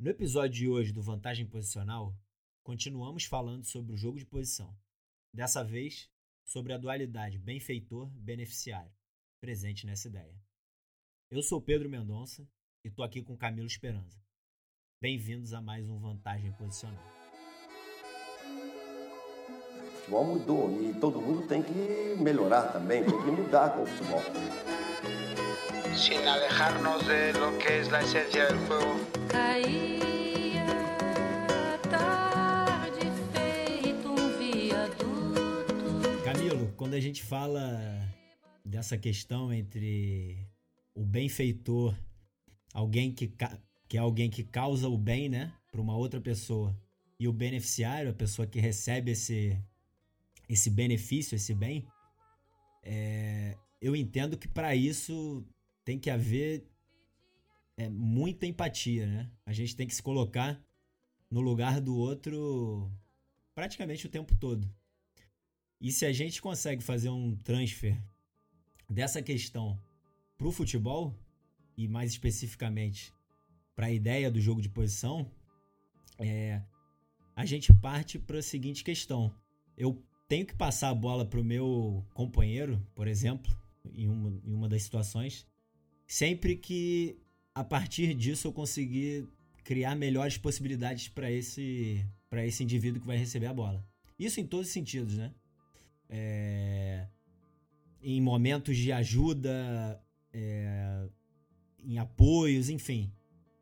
No episódio de hoje do Vantagem Posicional, continuamos falando sobre o jogo de posição. Dessa vez, sobre a dualidade benfeitor-beneficiário, presente nessa ideia. Eu sou Pedro Mendonça e estou aqui com Camilo Esperança. Bem-vindos a mais um Vantagem Posicional. O futebol mudou e todo mundo tem que melhorar também, tem que mudar com o futebol. Sin alejarnos de lo que es la esencia del juego. Camilo, quando a gente fala dessa questão entre o benfeitor, alguém que, que é alguém que causa o bem, né, para uma outra pessoa, e o beneficiário, a pessoa que recebe esse, esse benefício, esse bem, é, eu entendo que para isso tem que haver é, muita empatia, né? A gente tem que se colocar no lugar do outro praticamente o tempo todo. E se a gente consegue fazer um transfer dessa questão pro futebol, e mais especificamente para a ideia do jogo de posição, é, a gente parte para a seguinte questão. Eu tenho que passar a bola pro meu companheiro, por exemplo, em uma, em uma das situações, sempre que a partir disso eu conseguir criar melhores possibilidades para esse para esse indivíduo que vai receber a bola. Isso em todos os sentidos, né? É, em momentos de ajuda, é, em apoios, enfim.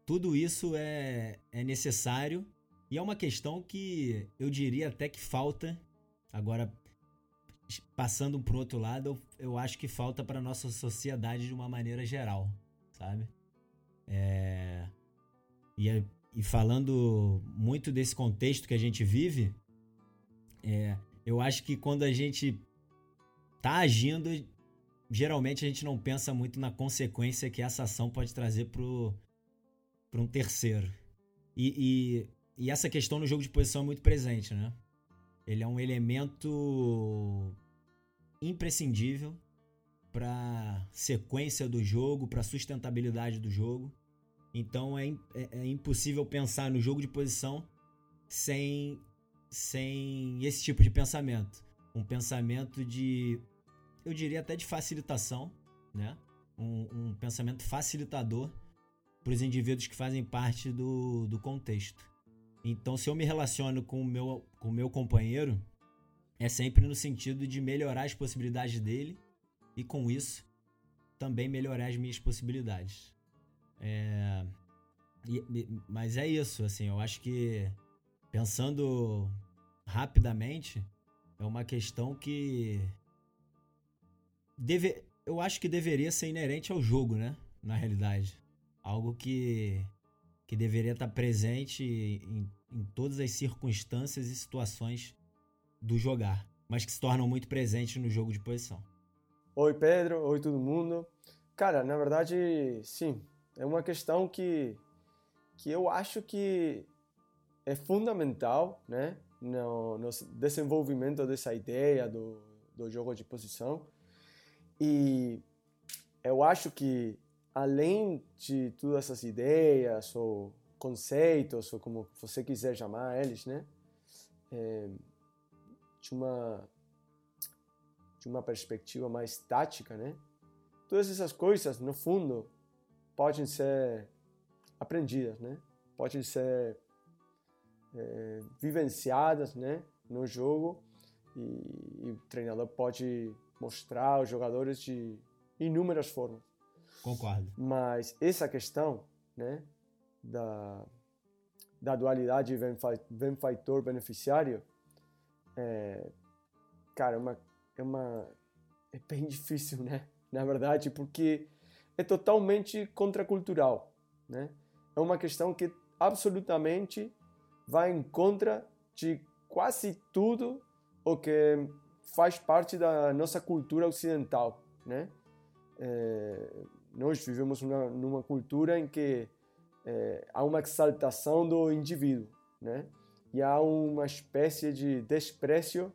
Tudo isso é, é necessário e é uma questão que eu diria até que falta. Agora, passando para o outro lado, eu, eu acho que falta para nossa sociedade de uma maneira geral, sabe? É, e, é- e falando muito desse contexto que a gente vive, é, eu acho que quando a gente tá agindo, geralmente a gente não pensa muito na consequência que essa ação pode trazer pro um terceiro. E, e, e essa questão no jogo de posição é muito presente, né? Ele é um elemento imprescindível para sequência do jogo, para sustentabilidade do jogo. Então é, é- é impossível pensar no jogo de posição sem, sem esse tipo de pensamento. Um pensamento de, eu diria até de facilitação, né? Um, um pensamento facilitador para os indivíduos que fazem parte do, do contexto. Então, se eu me relaciono com o meu, com o meu companheiro, é sempre no sentido de melhorar as possibilidades dele e, com isso, também melhorar as minhas possibilidades. É, e- mas é isso, assim, eu acho que pensando rapidamente, é uma questão que deve, eu acho que deveria ser inerente ao jogo, né? Na realidade, algo que que deveria estar presente em, em todas as circunstâncias e situações do jogar, mas que se tornam muito presentes no jogo de posição. Oi, Pedro. Oi, todo mundo. Cara, na verdade, sim. É uma questão que, que eu acho que é fundamental, né? No, no desenvolvimento dessa ideia do, do jogo de posição. E eu acho que, além de todas essas ideias ou conceitos, ou como você quiser chamar eles, né? É, de uma de uma perspectiva mais tática, né? Todas essas coisas, no fundo, podem ser aprendidas, né? Podem ser é, vivenciadas, né? No jogo e, e o treinador pode mostrar aos jogadores de inúmeras formas. Concordo. Mas essa questão, né? Da da dualidade benfeitor-beneficiário, é, cara, é uma, é uma é bem difícil, né? Na verdade, porque é totalmente contracultural, né? É uma questão que absolutamente vai em contra de quase tudo o que faz parte da nossa cultura ocidental, né? É, nós vivemos uma, numa cultura em que é, há uma exaltação do indivíduo, né? E há uma espécie de desprezo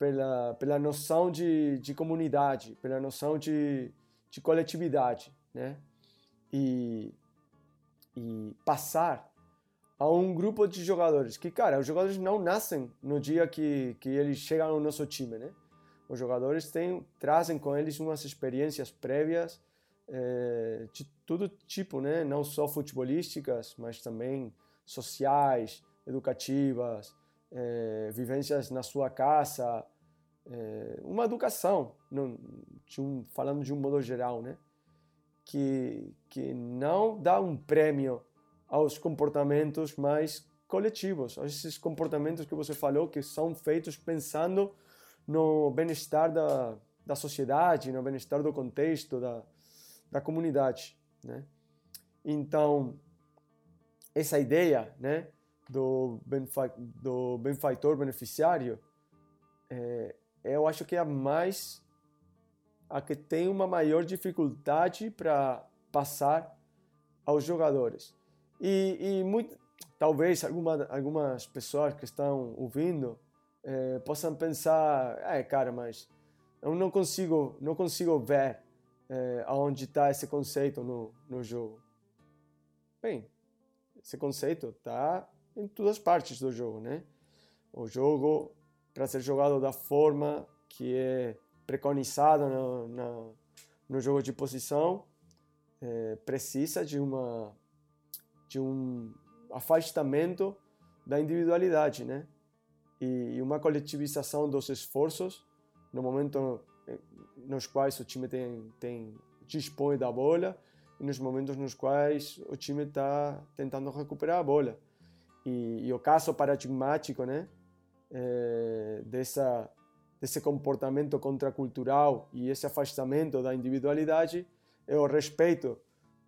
pela, pela noção de, de comunidade, pela noção de, de coletividade, né? E, e passar a um grupo de jogadores que, cara, os jogadores não nascem no dia que, que eles chegam no nosso time, né? Os jogadores têm, trazem com eles umas experiências prévias é, de todo tipo, né? Não só futebolísticas, mas também sociais, educativas, é, vivências na sua casa, é, uma educação, de um, falando de um modo geral, né? Que, que não dá um prêmio aos comportamentos mais coletivos, a esses comportamentos que você falou que são feitos pensando no bem-estar da, da sociedade, no bem-estar do contexto, da, da comunidade, né? Então, essa ideia, né, do, benfa do benfeitor beneficiário, é, eu acho que é a mais a que tem uma maior dificuldade para passar aos jogadores. E, e muito, talvez alguma, algumas pessoas que estão ouvindo é, possam pensar, é cara, mas eu não consigo, não consigo ver é, aonde está esse conceito no, no jogo. Bem, esse conceito está em todas as partes do jogo, né? O jogo, para ser jogado da forma que é preconizado no, no, jogo de posição, é, precisa de uma de um afastamento da individualidade, né? E uma coletivização dos esforços no momento eh, nos quais o time tem, tem dispõe da bola e nos momentos nos quais o time está tentando recuperar a bola. E, e, o caso paradigmático, né, é, dessa desse comportamento contracultural e esse afastamento da individualidade é o respeito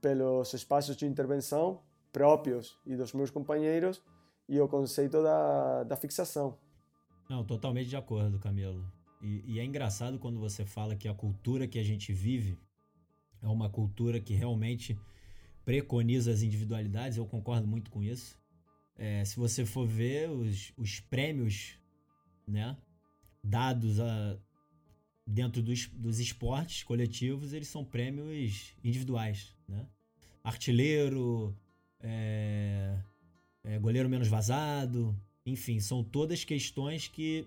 pelos espaços de intervenção próprios e dos meus companheiros e o conceito da, da fixação. Não, totalmente de acordo, Camilo. E, e, é engraçado quando você fala que a cultura que a gente vive é uma cultura que realmente preconiza as individualidades, eu concordo muito com isso. É, se você for ver os, os prêmios né, dados a, dentro dos, dos esportes coletivos, eles são prêmios individuais. Né? Artilheiro, é, é, goleiro menos vazado, enfim, são todas questões que,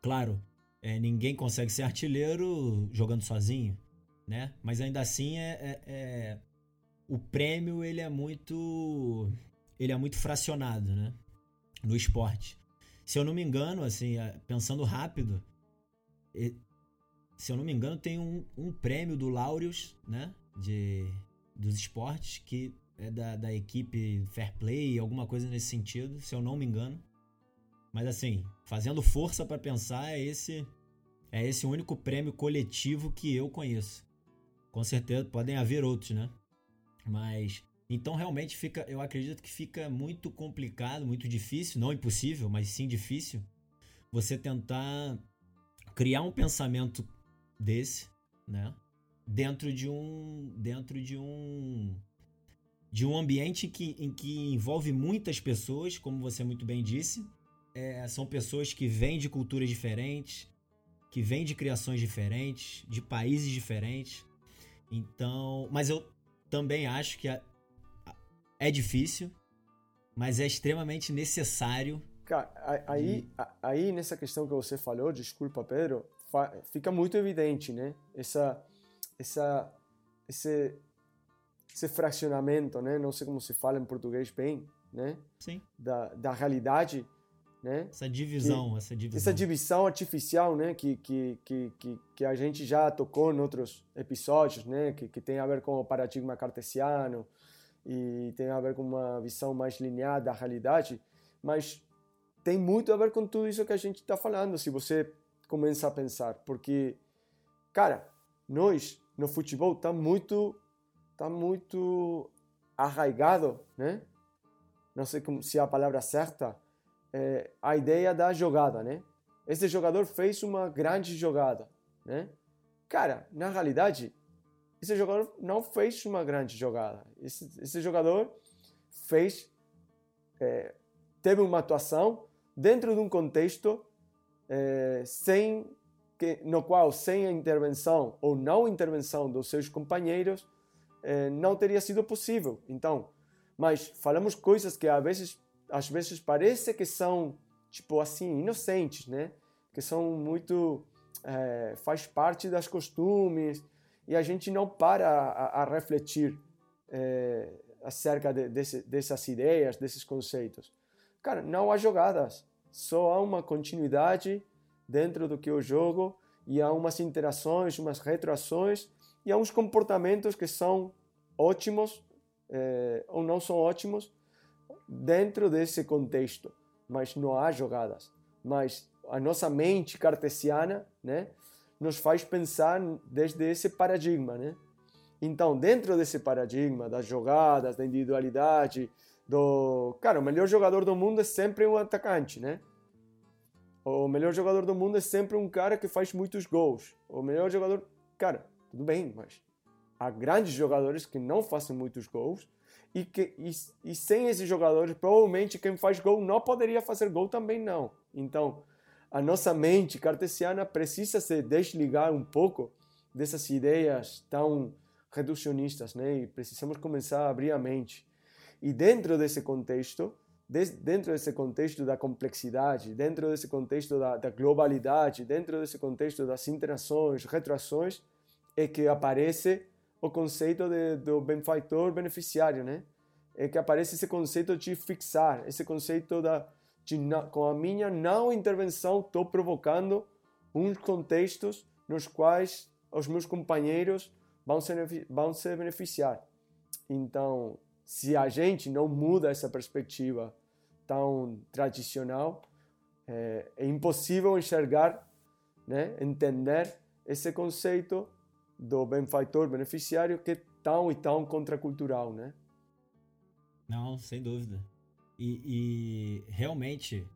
claro, é, ninguém consegue ser artilheiro jogando sozinho, né? Mas ainda assim é, é, é, o prêmio ele é muito ele é muito fracionado, né? No esporte. Se eu não me engano, assim, é, pensando rápido, se eu não me engano, tem um, um prêmio do Laureus, né? De, dos esportes que é da, da equipe Fair Play, alguma coisa nesse sentido, se eu não me engano. Mas assim, fazendo força para pensar, é esse é esse único prêmio coletivo que eu conheço. Com certeza podem haver outros, né? Mas então realmente fica, eu acredito que fica muito complicado, muito difícil, não impossível, mas sim difícil você tentar criar um pensamento desse, né? Dentro de um dentro de um de um ambiente que, em que envolve muitas pessoas, como você muito bem disse. É, são pessoas que vêm de culturas diferentes, que vêm de criações diferentes, de países diferentes. Então, mas eu também acho que é, é difícil, mas é extremamente necessário. Cara, aí, de... aí nessa questão que você falou, desculpa, Pedro, fica muito evidente, né? Essa, essa, esse esse fracionamento, né? Não sei como se fala em português bem, né? Sim. Da, da realidade, né? Essa divisão, que, essa divisão. Essa divisão artificial, né? Que, que, que, que, que a gente já tocou em outros episódios, né? Que, que tem a ver com o paradigma cartesiano e tem a ver com uma visão mais linear da realidade, mas tem muito a ver com tudo isso que a gente está falando, se você começa a pensar, porque, cara, nós no futebol tá muito está muito arraigado, né? Não sei como, se é a palavra certa, é, a ideia da jogada, né? Esse jogador fez uma grande jogada, né? Cara, na realidade, esse jogador não fez uma grande jogada. Esse, esse jogador fez, é, teve uma atuação dentro de um contexto é, sem que, no qual sem a intervenção ou não intervenção dos seus companheiros eh, não teria sido possível. Então, Mas falamos coisas que às vezes, às vezes parece que são, tipo assim, inocentes, né? Que são muito... É, faz parte das costumes e a gente não para a, a refletir é, acerca de, desse, dessas ideias, desses conceitos. Cara, não há jogadas, só há uma continuidade dentro do que eu jogo e há umas interações, umas retroações e há uns comportamentos que são ótimos é, ou não são ótimos dentro desse contexto, mas não há jogadas. Mas a nossa mente cartesiana, né, nos faz pensar desde esse paradigma, né? Então, dentro desse paradigma das jogadas, da individualidade, do, cara, o melhor jogador do mundo é sempre um atacante, né? O melhor jogador do mundo é sempre um cara que faz muitos gols. O melhor jogador, cara, tudo bem, mas há grandes jogadores que não fazem muitos gols e que e, e sem esses jogadores, provavelmente quem faz gol não poderia fazer gol também não. Então, a nossa mente cartesiana precisa se desligar um pouco dessas ideias tão reducionistas, né? E precisamos começar a abrir a mente. E dentro desse contexto, dentro desse contexto da complexidade, dentro desse contexto da, da globalidade, dentro desse contexto das interações, retroações, é que aparece o conceito de, do benfeitor beneficiário, né? É que aparece esse conceito de fixar, esse conceito da de, com a minha não intervenção estou provocando uns contextos nos quais os meus companheiros vão se, vão se beneficiar. Então, se a gente não muda essa perspectiva tão tradicional, é, é impossível enxergar, né, entender esse conceito do benfeitor beneficiário que é tão e tão contracultural, né? Não, sem dúvida. E, e, realmente,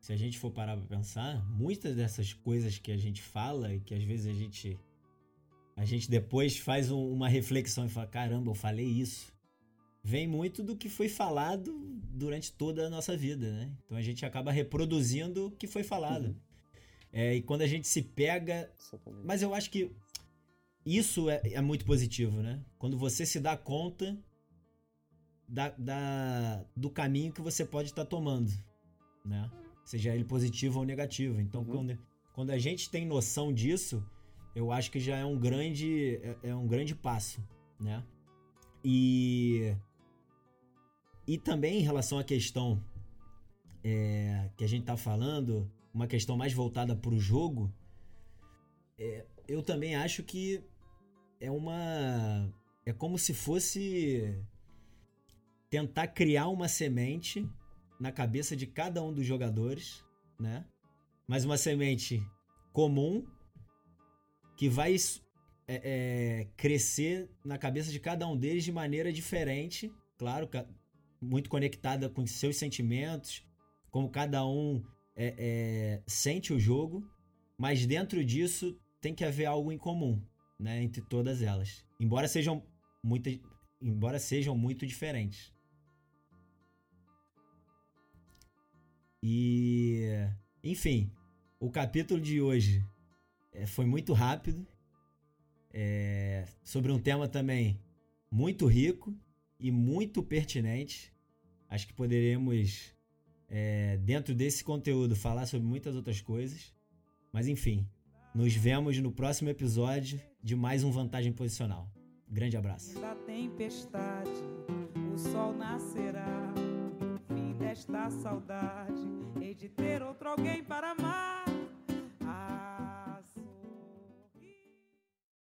se a gente for parar para pensar, muitas dessas coisas que a gente fala e que às vezes a gente a gente depois faz um, uma reflexão e fala: caramba, eu falei isso. Vem muito do que foi falado durante toda a nossa vida, né? Então a gente acaba reproduzindo o que foi falado. Uhum. É, e quando a gente se pega. Mas eu acho que isso é, é, muito positivo, né? Quando você se dá conta da, da do caminho que você pode estar tomando, né? Seja ele positivo ou negativo. Então, uhum. quando, quando a gente tem noção disso, eu acho que já é um grande, é, é um grande passo, né? E, e também em relação à questão é, que a gente tá falando, uma questão mais voltada para o jogo, é, eu também acho que é uma. É como se fosse tentar criar uma semente na cabeça de cada um dos jogadores, né? Mas uma semente comum que vai é, é, crescer na cabeça de cada um deles de maneira diferente, claro, muito conectada com seus sentimentos, como cada um é, é, sente o jogo, mas dentro disso tem que haver algo em comum, né, entre todas elas, embora sejam muito, embora sejam muito diferentes. E, enfim, o capítulo de hoje é, foi muito rápido, é, sobre um tema também muito rico e muito pertinente. Acho que poderemos, é, dentro desse conteúdo, falar sobre muitas outras coisas. Mas enfim, nos vemos no próximo episódio de mais um Vantagem Posicional. Grande abraço. Da tempestade, o sol nascerá. Fim desta saudade, hei de ter outro alguém para amar.